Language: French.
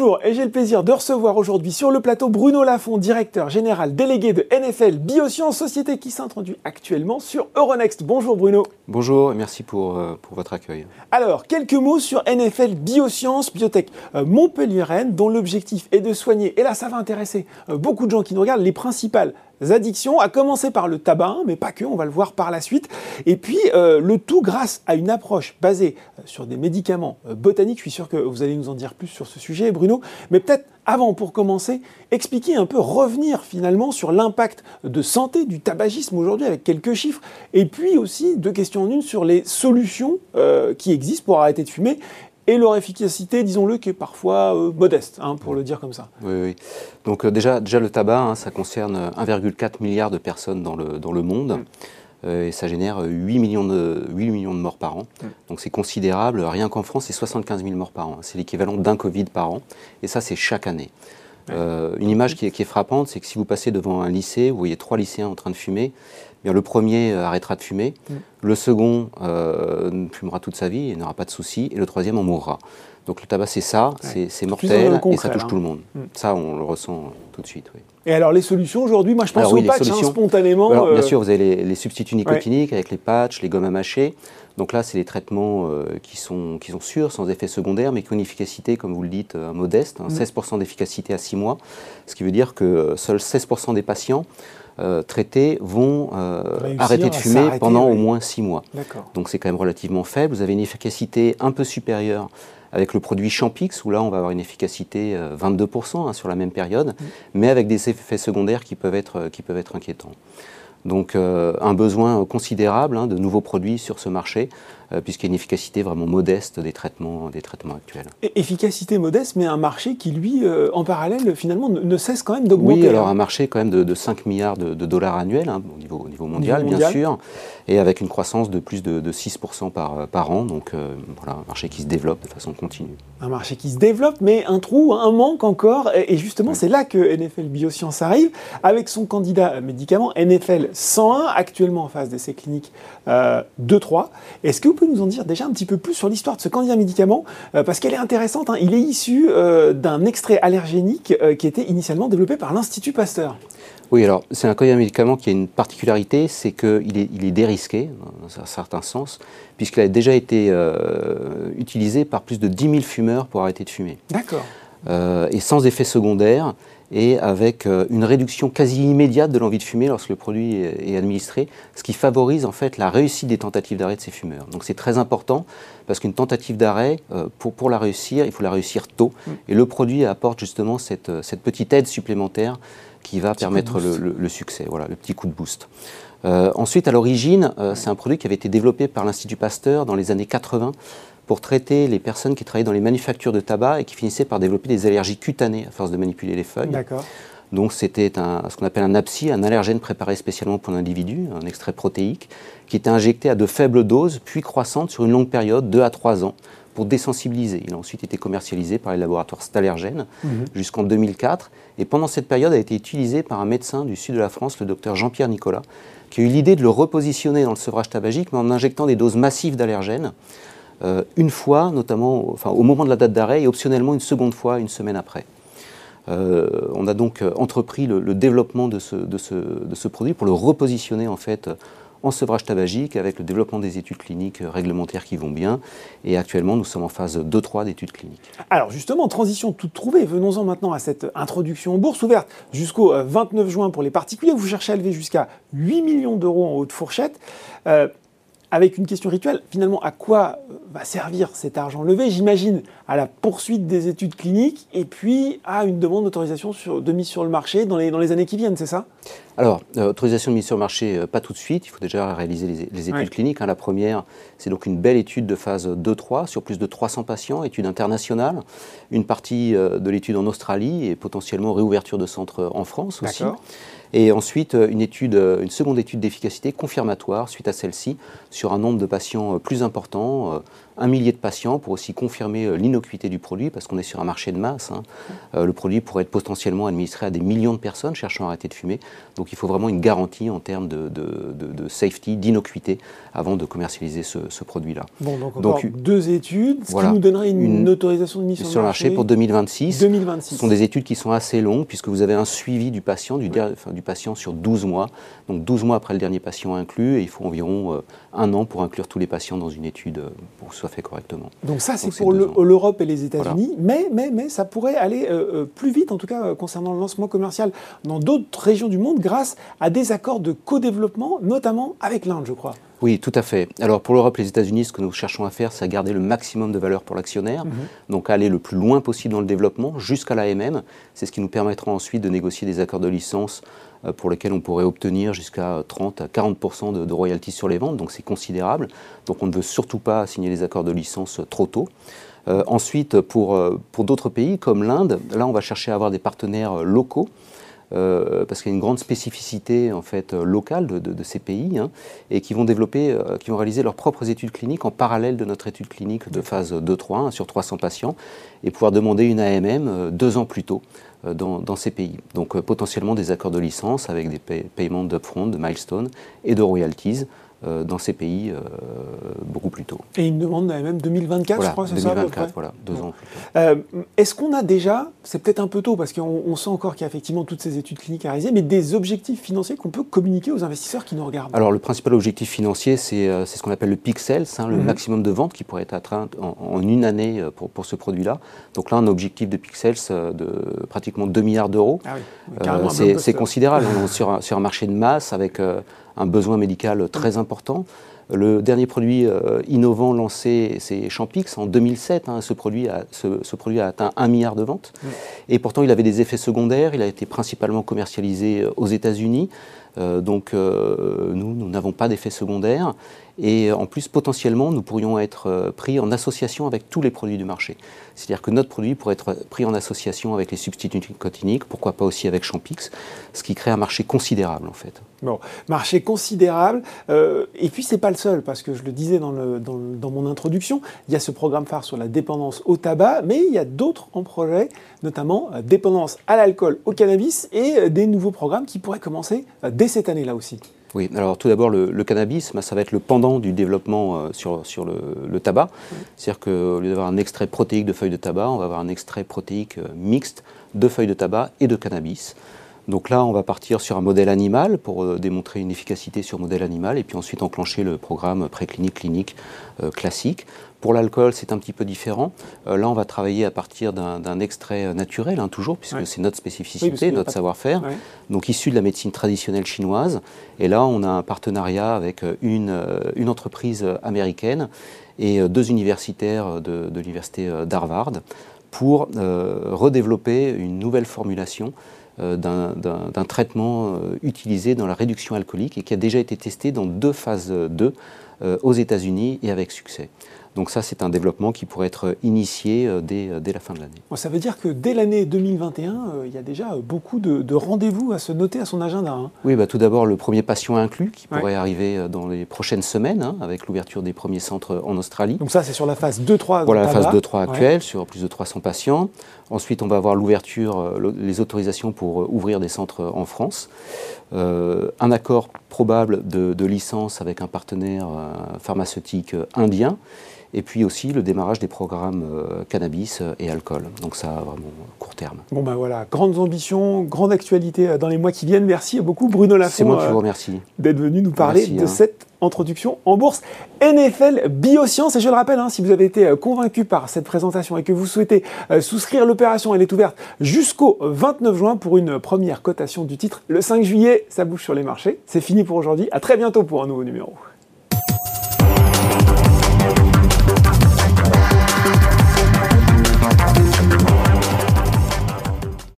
Bonjour, et j'ai le plaisir de recevoir aujourd'hui sur le plateau Bruno Lafont, directeur général délégué de NFL Biosciences, société qui s'introduit actuellement sur Euronext. Bonjour Bruno. Bonjour et merci pour, euh, pour votre accueil. Alors, quelques mots sur NFL Biosciences, biotech euh, Montpellier-Rennes, dont l'objectif est de soigner, et là ça va intéresser euh, beaucoup de gens qui nous regardent, les principales addictions, à commencer par le tabac, mais pas que, on va le voir par la suite. Et puis euh, le tout grâce à une approche basée euh, sur des médicaments euh, botaniques. Je suis sûr que vous allez nous en dire plus sur ce sujet, Bruno. Mais peut-être avant, pour commencer, expliquer un peu, revenir finalement sur l'impact de santé du tabagisme aujourd'hui avec quelques chiffres. Et puis aussi, deux questions en une sur les solutions qui existent pour arrêter de fumer et leur efficacité, disons-le, qui est parfois euh, modeste, hein, pour le dire comme ça. Oui, oui. Donc euh, déjà, déjà, le tabac, hein, ça concerne 1,4 milliard de personnes dans le, dans le monde. Mm. Euh, et ça génère 8 millions de, 8 millions de morts par an. Mm. Donc c'est considérable. Rien qu'en France, c'est 75 000 morts par an. C'est l'équivalent d'un Covid par an. Et ça, c'est chaque année. une image qui est, qui est frappante, c'est que si vous passez devant un lycée, vous voyez trois lycéens en train de fumer, le premier euh, arrêtera de fumer, mm. Le second euh, fumera toute sa vie et n'aura pas de soucis, et le troisième en mourra. Donc le tabac, c'est ça, c'est mortel et ça touche tout le monde. Mm. Ça, on le ressent tout de suite. Oui. Et alors les solutions aujourd'hui, moi je pense aux patchs hein, spontanément. Bien euh, sûr, vous avez les, substituts nicotiniques avec les patchs, les gommes à mâcher. Donc là, c'est des traitements euh, qui, sont, qui sont sûrs, sans effet secondaire, mais qui ont une efficacité, comme vous le dites, modeste, 16% hein, mm. d'efficacité à 6 mois, ce qui veut dire que seuls 16% des patients euh, traités vont euh, arrêter de fumer pendant au moins 6 mois. Donc c'est quand même relativement faible. Vous avez une efficacité un peu supérieure avec le produit Champix, où là on va avoir une efficacité 22% euh, hein, sur la même période, mm. mais avec des effets secondaires qui peuvent être, qui peuvent être inquiétants. Donc un besoin considérable hein, de nouveaux produits sur ce marché. Euh, puisqu'il y a une efficacité vraiment modeste des traitements, des traitements actuels. efficacité modeste, mais un marché qui, lui, euh, en parallèle, finalement, ne, cesse quand même d'augmenter. Oui, alors hein. un marché quand même de, 5 milliards de, dollars annuels, hein, au, niveau, au, niveau, mondial, bien sûr, et avec une croissance de plus de, 6% par, par an, donc euh, voilà, un marché qui se développe de façon continue. Un marché qui se développe, mais un trou, un manque encore, et justement, c'est là que NFL Bioscience arrive, avec son candidat médicament NFL 101, actuellement en phase d'essai clinique 2-3. Est-ce que vous nous en dire déjà un petit peu plus sur l'histoire de ce candidat médicament euh, Parce qu'elle est intéressante. Hein. Il est issu euh, d'un extrait allergénique euh, qui était initialement développé par l'Institut Pasteur. Oui, alors c'est un candidat médicament qui a une particularité, c'est qu'il est, il est dérisqué, dans un certain sens, puisqu'il a déjà été utilisé par plus de 10 000 fumeurs pour arrêter de fumer. D'accord. Et sans effet secondaire et avec euh, une réduction quasi immédiate de l'envie de fumer lorsque le produit est administré, ce qui favorise en fait la réussite des tentatives d'arrêt de ces fumeurs. Donc c'est très important parce qu'une tentative d'arrêt, euh, pour, pour la réussir, il faut la réussir tôt. Mm. Et le produit apporte justement cette, euh, cette petite aide supplémentaire qui va permettre le, le, succès, voilà, le petit coup de boost. ensuite, à l'origine, c'est un produit qui avait été développé par l'Institut Pasteur dans les années 80 pour traiter les personnes qui travaillaient dans les manufactures de tabac et qui finissaient par développer des allergies cutanées à force de manipuler les feuilles. Donc c'était ce qu'on appelle un APSI, un allergène préparé spécialement pour l'individu, un extrait protéique, qui était injecté à de faibles doses, puis croissantes sur une longue période, 2 à 3 ans, pour désensibiliser. Il a ensuite été commercialisé par les laboratoires Stalergène mhm. jusqu'en 2004. Et pendant cette période a été utilisé par un médecin du sud de la France, le docteur Jean-Pierre Nicolas, qui a eu l'idée de le repositionner dans le sevrage tabagique, mais en injectant des doses massives d'allergènes euh, une fois, notamment enfin, au moment de la date d'arrêt, et optionnellement une seconde fois une semaine après. Euh, on a donc euh, entrepris le, développement de ce, produit pour le repositionner en fait en sevrage tabagique avec le développement des études cliniques réglementaires qui vont bien. Et actuellement, nous sommes en phase 2-3 d'études cliniques. Alors justement, transition toute trouvée, venons-en maintenant à cette introduction en bourse ouverte jusqu'au 29 juin pour les particuliers. Vous cherchez à lever jusqu'à 8 millions d'euros en haute fourchette avec une question rituelle, finalement, à quoi euh, va servir cet argent levé? J'imagine à la poursuite des études cliniques et puis à une demande d'autorisation de mise sur le marché dans les, dans les années qui viennent, c'est ça? Alors, euh, autorisation de mise sur le marché, euh, pas tout de suite. Il faut déjà réaliser les, études cliniques. Hein. La première, c'est donc une belle étude de phase 2-3 sur plus de 300 patients, étude internationale. Une partie de l'étude en Australie et potentiellement réouverture de centres en France aussi. Et ensuite, euh, euh, une seconde étude d'efficacité confirmatoire suite à celle-ci sur un nombre de patients euh, plus important, un millier de patients pour aussi confirmer euh, l'innocuité du produit, parce qu'on est sur un marché de masse. Hein. Euh, le produit pourrait être potentiellement administré à des millions de personnes cherchant à arrêter de fumer. Donc il faut vraiment une garantie en termes de, safety, d'innocuité, avant de commercialiser ce, produit-là. Bon, donc encore deux études, ce qui nous donnerait une, autorisation de mise sur, le marché, pour 2026. 2026. Ce sont des études qui sont assez longues, puisque vous avez un suivi du patient, du, du patient sur 12 mois. Donc 12 mois après le dernier patient inclus, et il faut environ euh, un an pour inclure tous les patients dans une étude pour que ce soit fait correctement. Donc ça, c'est pour l'Europe et les États-Unis, mais, mais, mais ça pourrait aller euh, euh, plus vite, en tout cas concernant le lancement commercial dans d'autres régions du monde, grâce à des accords de co-développement, notamment avec l'Inde, je crois. Oui, tout à fait. Alors pour l'Europe et les États-Unis, ce que nous cherchons à faire, c'est à garder le maximum de valeur pour l'actionnaire, mhm. donc aller le plus loin possible dans le développement, jusqu'à l'AMM. C'est ce qui nous permettra ensuite de négocier des accords de licence euh, pour lesquels on pourrait obtenir jusqu'à 30 à 40 de, de royalties sur les ventes, donc c'est considérable. Donc on ne veut surtout pas signer les accords de licence trop tôt. Euh, ensuite, euh, pour d'autres pays comme l'Inde, là on va chercher à avoir des partenaires locaux euh, parce qu'il y a une grande spécificité en fait locale de, ces pays, hein, et qui vont développer, euh, réaliser leurs propres études cliniques en parallèle de notre étude clinique de phase 2-3 hein, sur 300 patients, et pouvoir demander une AMM euh, deux ans plus tôt. Dans, ces pays. Donc potentiellement des accords de licence avec des paiements d'upfront, de milestones et de royalties euh, dans ces pays euh, beaucoup plus tôt. Et une demande même 2024, je crois, c'est ça 2024, voilà, deux ans plus tôt. Euh, est-ce qu'on a déjà, c'est peut-être un peu tôt parce qu'on sent encore qu'il y a effectivement toutes ces études cliniques à réaliser, mais des objectifs financiers qu'on peut communiquer aux investisseurs qui nous regardent? Alors le principal objectif financier, c'est ce qu'on appelle le pixel, hein, le mhm. maximum de vente qui pourrait être atteint en, une année pour, pour ce produit-là. Donc là, un objectif de pixels de pratiquement 2 milliards d'euros. Ah c'est considérable hein, sur, sur, un marché de masse avec un besoin médical très important. Le dernier produit euh, innovant lancé, c'est Champix en 2007. Hein. ce, produit a, ce, produit a atteint un milliard de ventes. Et pourtant, il avait des effets secondaires. Il a été principalement commercialisé euh, aux États-Unis. Euh, donc, nous, nous n'avons pas d'effets secondaires. Et en plus, potentiellement, nous pourrions être pris en association avec tous les produits du marché. C'est-à-dire que notre produit pourrait être pris en association avec les substituts nicotiniques, pourquoi pas aussi avec Champix, ce qui crée un marché considérable en fait. Bon, marché considérable. Euh, et puis c'est pas le seul, parce que je le disais dans, le, dans, dans, mon introduction, il y a ce programme phare sur la dépendance au tabac, mais il y a d'autres en projet, notamment euh, dépendance à l'alcool, au cannabis, et euh, des nouveaux programmes qui pourraient commencer dès cette année-là aussi. Oui, alors tout d'abord, le, cannabis, bah, ça va être le pendant du développement euh, sur, sur le, tabac. C'est-à-dire qu'au lieu d'avoir un extrait protéique de feuilles de tabac, on va avoir un extrait protéique euh, mixte de feuilles de tabac et de cannabis. Donc là, on va partir sur un modèle animal pour euh, démontrer une efficacité sur modèle animal et puis ensuite enclencher le programme préclinique clinique classique. Pour l'alcool, c'est un petit peu différent. Euh, là, on va travailler à partir d'un extrait euh, naturel, hein, toujours, puisque c'est notre spécificité, notre savoir-faire, donc issu de la médecine traditionnelle chinoise. Et là, on a un partenariat avec euh, une, une entreprise américaine et deux universitaires de, de l'université d'Harvard pour redévelopper une nouvelle formulation d'un traitement utilisé dans la réduction alcoolique et qui a déjà été testé dans deux phases 2 aux États-Unis et avec succès. Donc ça, c'est un développement qui pourrait être initié euh, dès, euh, dès la fin de l'année. Ça veut dire que dès l'année 2021, euh, il y a déjà beaucoup de, rendez-vous à se noter à son agenda. Hein. Oui, bah, tout d'abord le premier patient inclus qui pourrait arriver dans les prochaines semaines hein, avec l'ouverture des premiers centres en Australie. Donc ça, c'est sur la phase 2-3 Voilà la phase 2-3 actuelle, sur plus de 300 patients. Ensuite, on va avoir l'ouverture, les autorisations pour ouvrir des centres en France. Un accord probable de, licence avec un partenaire pharmaceutique indien et puis aussi le démarrage des programmes euh, cannabis euh, et alcool. Donc ça, vraiment court terme. Bon ben voilà, grandes ambitions, grande actualité euh, dans les mois qui viennent. Merci beaucoup Bruno Lafont. C'est moi qui vous remercie. D'être venu nous parler de hein. cette introduction en bourse NFL Biosciences. Et je le rappelle, hein, si vous avez été convaincu par cette présentation et que vous souhaitez souscrire l'opération, elle est ouverte jusqu'au 29 juin pour une première cotation du titre. Le 5 juillet, ça bouge sur les marchés. C'est fini pour aujourd'hui. À très bientôt pour un nouveau numéro.